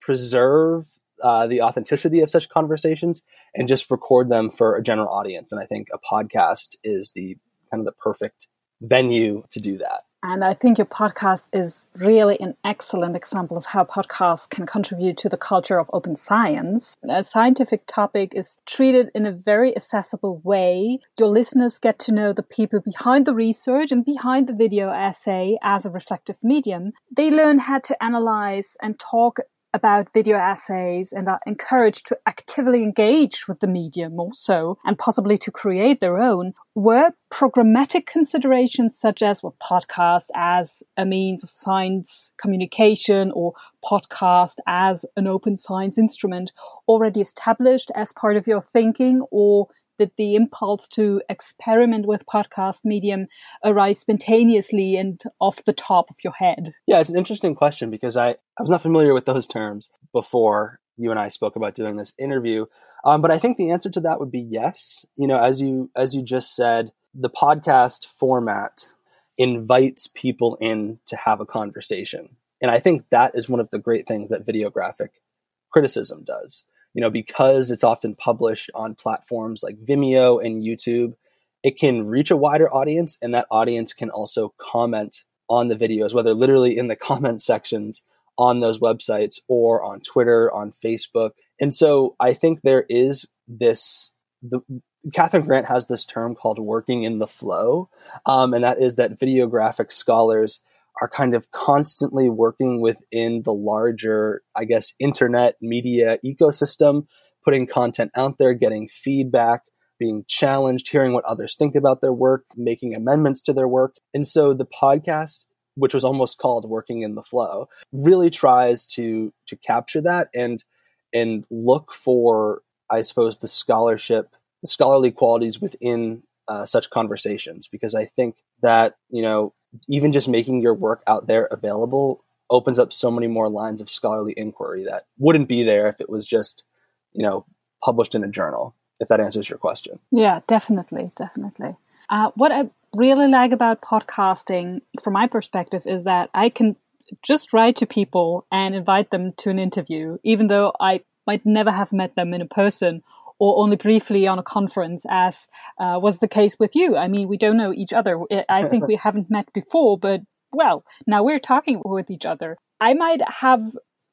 preserve uh, the authenticity of such conversations and just record them for a general audience. And I think a podcast is the kind of the perfect venue to do that. And I think your podcast is really an excellent example of how podcasts can contribute to the culture of open science. A scientific topic is treated in a very accessible way. Your listeners get to know the people behind the research and behind the video essay as a reflective medium. They learn how to analyze and talk about video essays and are encouraged to actively engage with the medium also and possibly to create their own were programmatic considerations such as well podcast as a means of science communication or podcast as an open science instrument already established as part of your thinking or did the impulse to experiment with podcast medium arise spontaneously and off the top of your head? Yeah, it's an interesting question because I, I was not familiar with those terms before you and I spoke about doing this interview. Um, but I think the answer to that would be yes. You know, as you as you just said, the podcast format invites people in to have a conversation. And I think that is one of the great things that videographic criticism does you know, because it's often published on platforms like Vimeo and YouTube, it can reach a wider audience, and that audience can also comment on the videos, whether literally in the comment sections on those websites or on Twitter, on Facebook. And so I think there is this the Catherine Grant has this term called working in the flow, um, and that is that videographic scholars are kind of constantly working within the larger, I guess, internet media ecosystem, putting content out there, getting feedback, being challenged, hearing what others think about their work, making amendments to their work. And so the podcast, which was almost called Working in the Flow, really tries to to capture that and and look for, I suppose, the scholarship scholarly qualities within uh, such conversations because I think that you know even just making your work out there available opens up so many more lines of scholarly inquiry that wouldn't be there if it was just you know published in a journal if that answers your question. Yeah definitely definitely. Uh, what i really like about podcasting from my perspective is that i can just write to people and invite them to an interview even though i might never have met them in a person or only briefly on a conference, as uh, was the case with you. I mean, we don't know each other. I think we haven't met before, but well, now we're talking with each other. I might have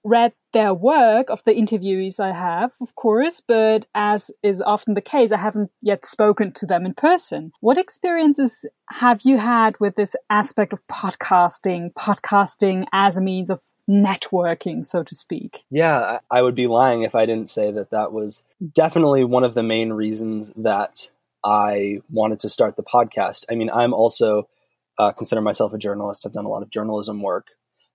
read their work of the interviewees I have, of course, but as is often the case, I haven't yet spoken to them in person. What experiences have you had with this aspect of podcasting, podcasting as a means of networking, so to speak. Yeah, I would be lying if I didn't say that that was definitely one of the main reasons that I wanted to start the podcast. I mean, I'm also uh, consider myself a journalist. I've done a lot of journalism work.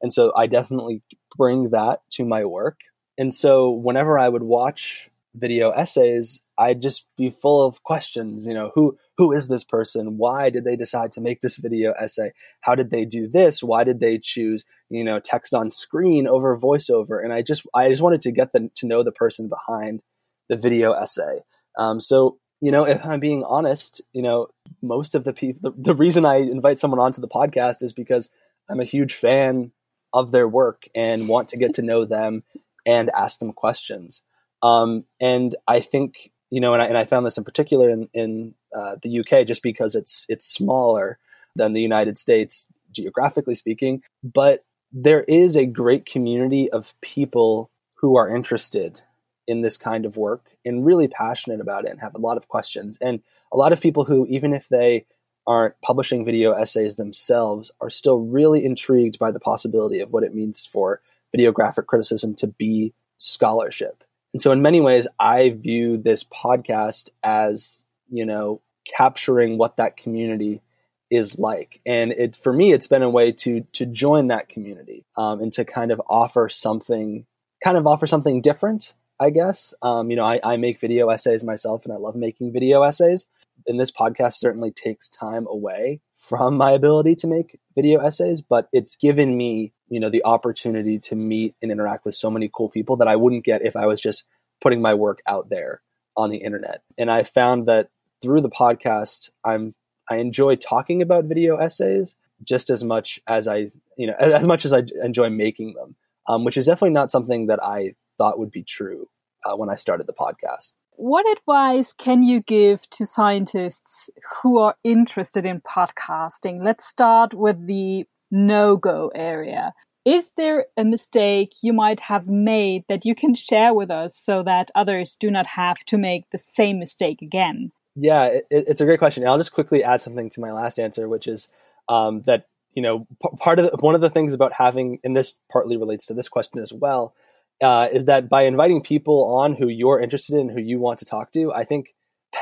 And so I definitely bring that to my work. And so whenever I would watch video essays, I'd just be full of questions. You know, who who is this person? Why did they decide to make this video essay? How did they do this? Why did they choose you know text on screen over voiceover? And I just I just wanted to get them to know the person behind the video essay. Um, so you know, if I'm being honest, you know, most of the people, the, the reason I invite someone onto the podcast is because I'm a huge fan of their work and want to get to know them and ask them questions. Um, and I think you know, and I, and I found this in particular in, in uh, the UK just because it's it's smaller than the United States geographically speaking, but there is a great community of people who are interested in this kind of work and really passionate about it and have a lot of questions. And a lot of people who even if they aren't publishing video essays themselves are still really intrigued by the possibility of what it means for videographic criticism to be scholarship and so, in many ways, I view this podcast as, you know, capturing what that community is like. And it, for me, it's been a way to, to join that community um, and to kind of offer something, kind of offer something different, I guess. Um, you know, I, I make video essays myself and I love making video essays. And this podcast certainly takes time away from my ability to make video essays, but it's given me, you know, the opportunity to meet and interact with so many cool people that I wouldn't get if I was just putting my work out there on the internet. And I found that through the podcast, I'm I enjoy talking about video essays just as much as I, you know, as much as I enjoy making them, um, which is definitely not something that I thought would be true uh, when I started the podcast. What advice can you give to scientists who are interested in podcasting? Let's start with the no go area. Is there a mistake you might have made that you can share with us so that others do not have to make the same mistake again? Yeah, it, it's a great question. I'll just quickly add something to my last answer, which is um, that you know part of the, one of the things about having, and this partly relates to this question as well, uh, is that by inviting people on who you're interested in, who you want to talk to, I think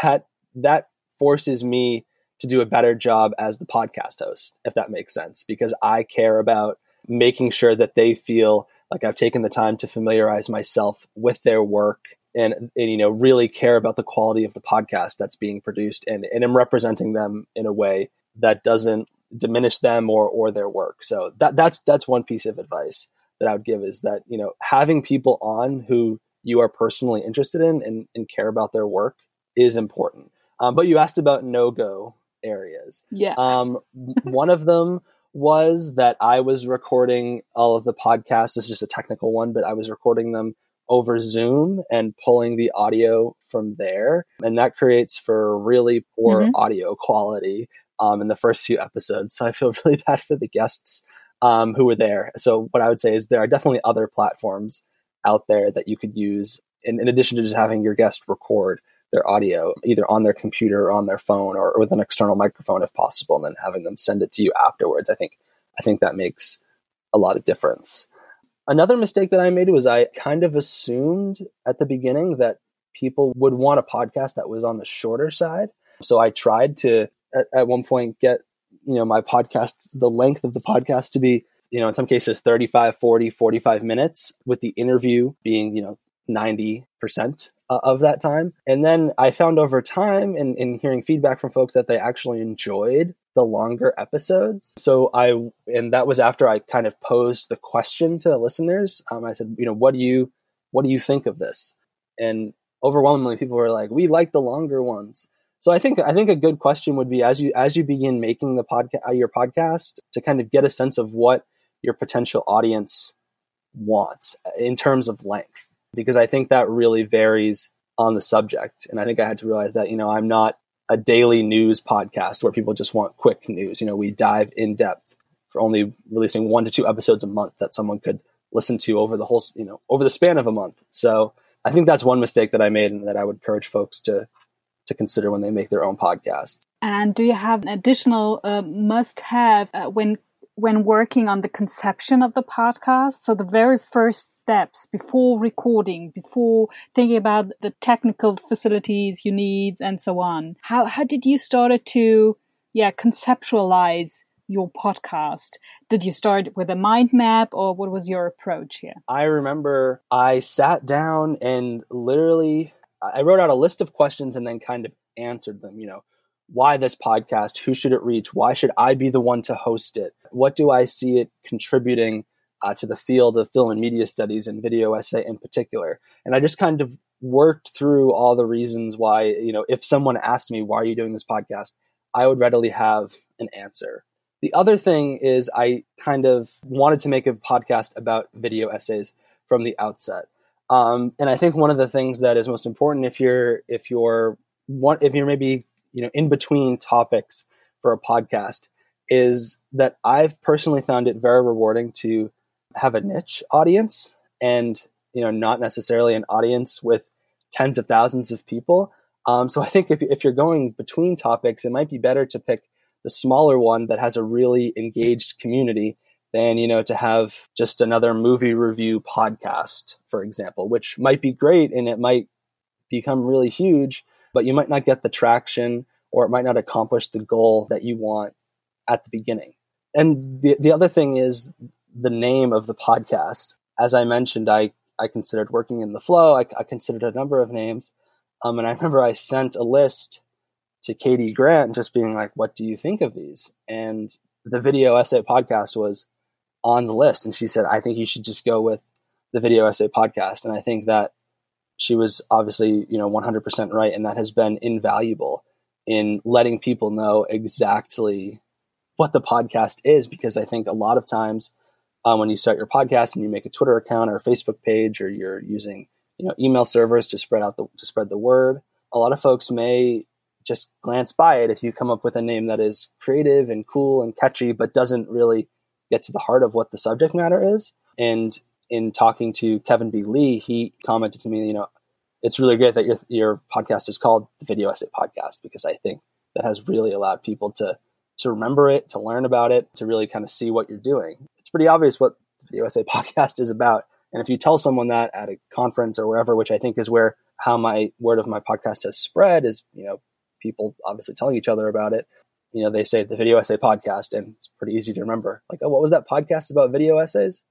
that that forces me to do a better job as the podcast host, if that makes sense, because I care about making sure that they feel like I've taken the time to familiarize myself with their work and, and you know really care about the quality of the podcast that's being produced and, and am representing them in a way that doesn't diminish them or or their work. So that that's that's one piece of advice that I would give is that, you know, having people on who you are personally interested in and, and care about their work is important. Um, but you asked about no go areas. Yeah. Um, one of them was that I was recording all of the podcasts. This is just a technical one, but I was recording them over Zoom and pulling the audio from there. And that creates for really poor mm-hmm. audio quality um, in the first few episodes. So I feel really bad for the guests um, who were there. So what I would say is there are definitely other platforms out there that you could use in, in addition to just having your guest record their audio either on their computer or on their phone or, with an external microphone if possible, and then having them send it to you afterwards. I think I think that makes a lot of difference. Another mistake that I made was I kind of assumed at the beginning that people would want a podcast that was on the shorter side. So I tried to at, at one point get you know my podcast the length of the podcast to be you know in some cases 35 40 45 minutes with the interview being you know 90% uh, of that time. And then I found over time in, in hearing feedback from folks that they actually enjoyed the longer episodes. So I, and that was after I kind of posed the question to the listeners. Um, I said, you know, what do you, what do you think of this? And overwhelmingly people were like, we like the longer ones. So I think I think a good question would be as you as you begin making the podcast uh, your podcast to kind of get a sense of what your potential audience wants in terms of length because I think that really varies on the subject. And I think I had to realize that, you know, I'm not a daily news podcast where people just want quick news. You know, we dive in depth for only releasing one to two episodes a month that someone could listen to over the whole, you know, over the span of a month. So I think that's one mistake that I made and that I would encourage folks to to consider when they make their own podcast. And do you have an additional uh, must have uh, when when working on the conception of the podcast? So the very first steps before recording before thinking about the technical facilities you need and so on. How how did you start to yeah conceptualize your podcast? Did you start with a mind map or what was your approach here? I remember i sat down and literally i wrote out a list of questions and then kind of answered them you know why this podcast? Who should it reach? Why should I be the one to host it? What do I see it contributing uh, to the field of film and media studies and video essay in particular? And I just kind of worked through all the reasons why, you know, if someone asked me, why are you doing this podcast? I would readily have an answer. The other thing is, I kind of wanted to make a podcast about video essays from the outset. Um, and I think one of the things that is most important if you're if you're one if you're maybe you know in between topics for a podcast is that I've personally found it very rewarding to have a niche audience and you know not necessarily an audience with tens of thousands of people. Um, so I think if if you're going between topics, it might be better to pick the smaller one that has a really engaged community than you know to have just another movie review podcast, for example, which might be great and it might become really huge, but you might not get the traction or it might not accomplish the goal that you want at the beginning. And the, the other thing is the name of the podcast. As I mentioned, I, I considered working in the flow. I, I considered a number of names. Um, and I remember I sent a list to Katie Grant just being like, what do you think of these? And the video essay podcast was on the list. And she said, I think you should just go with the video essay podcast. And I think that she was obviously, you know, 100% right. And that has been invaluable in letting people know exactly what the podcast is, because I think a lot of times um, when you start your podcast and you make a Twitter account or a Facebook page, or you're using, you know, email servers to spread out the, to spread the word, a lot of folks may just glance by it if you come up with a name that is creative and cool and catchy, but doesn't really get to the heart of what the subject matter is. And in talking to Kevin B. Lee, he commented to me, you know, it's really great that your your podcast is called the Video Essay Podcast because I think that has really allowed people to to remember it, to learn about it, to really kind of see what you're doing. It's pretty obvious what the Video Essay Podcast is about. And if you tell someone that at a conference or wherever, which I think is where how my word of my podcast has spread, is you know people obviously telling each other about it you know, they say the video essay podcast, and it's pretty easy to remember. Like, oh, what was that podcast about video essays?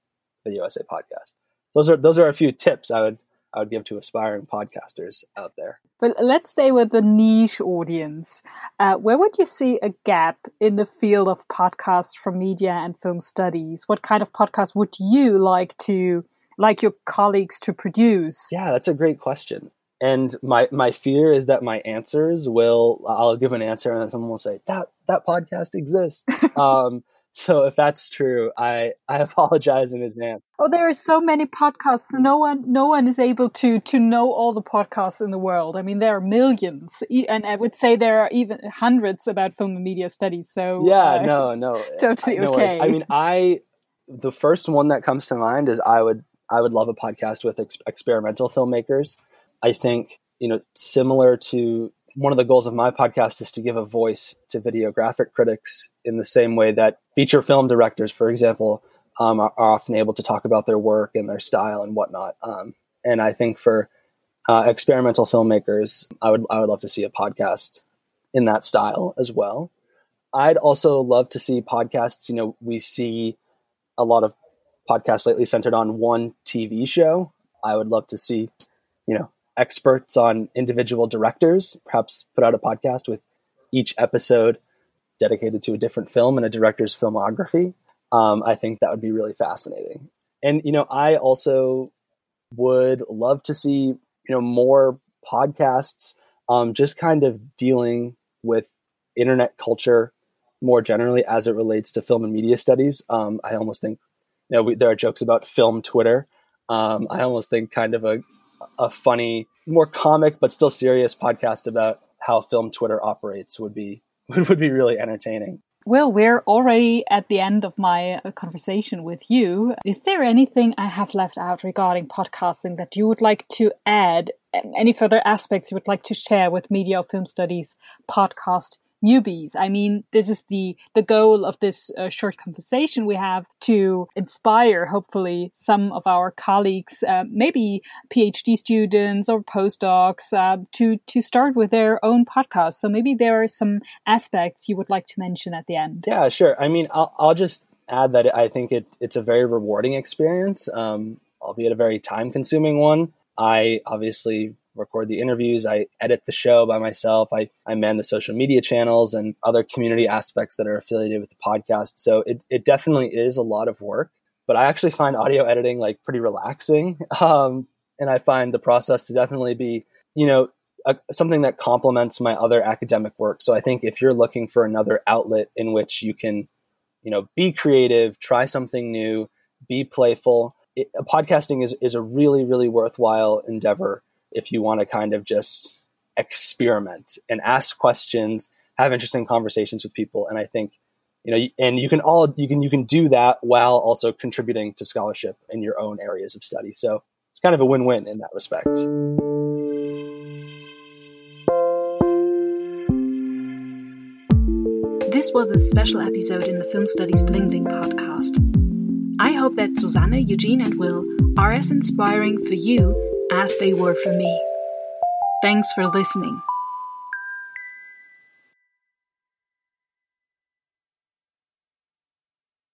Video essay podcast. Those are those are a few tips I would I would give to aspiring podcasters out there. But let's stay with the niche audience. Uh, where would you see a gap in the field of podcasts from media and film studies? What kind of podcast would you like to like your colleagues to produce? Yeah, that's a great question and my my fear is that my answers will I'll give an answer and then someone will say that that podcast exists. um, so if that's true, I I apologize in advance. Oh, there are so many podcasts. No one no one is able to to know all the podcasts in the world. I mean, there are millions, and I would say there are even hundreds about film and media studies. So yeah, uh, no, no, totally no okay. Worries. I mean, I the first one that comes to mind is I would I would love a podcast with ex- experimental filmmakers. I think you know similar to one of the goals of my podcast is to give a voice to videographic critics in the same way that feature film directors, for example, um, are, are, often able to talk about their work and their style and whatnot. Um, and I think for uh, experimental filmmakers, I would I would love to see a podcast in that style as well. I'd also love to see podcasts. You know, we see a lot of podcasts lately centered on one TV show. I would love to see, you know, experts on individual directors perhaps put out a podcast with each episode dedicated to a different film and a director's filmography. Um, I think that would be really fascinating. And you know, I also would love to see you know more podcasts um, just kind of dealing with internet culture more generally as it relates to film and media studies. Um, I almost think you know we, there are jokes about film Twitter. Um, I almost think kind of a a funny, more comic but still serious podcast about how film Twitter operates would be would be really entertaining. Well, we're already at the end of my uh, conversation with you. Is there anything I have left out regarding podcasting that you would like to add? Any further aspects you would like to share with Media Film Studies podcast newbies. I mean, this is the the goal of this uh, short conversation we have to inspire, hopefully, some of our colleagues, uh, maybe PhD students or postdocs, uh, to to start with their own podcast. So maybe there are some aspects you would like to mention at the end. Yeah, sure. I mean, I'll, I'll just add that I think it, it's a very rewarding experience, um, albeit a very time consuming one. I obviously record the interviews. I edit the show by myself. I, I man the social media channels and other community aspects that are affiliated with the podcast. So it, it definitely is a lot of work, but I actually find audio editing like pretty relaxing. Um, and I find the process to definitely be, you know, a, something that complements my other academic work. So I think if you're looking for another outlet in which you can, you know, be creative, try something new, be playful, it, podcasting is, is a really, really worthwhile endeavor if you want to kind of just experiment and ask questions, have interesting conversations with people. And I think, you know, and you can all, you can, you can do that while also contributing to scholarship in your own areas of study. So it's kind of a win-win in that respect. This was a special episode in the Film Studies Bling Bling podcast. I hope that Susanne, Eugene, and Will are as inspiring for you as they were for me. Thanks for listening.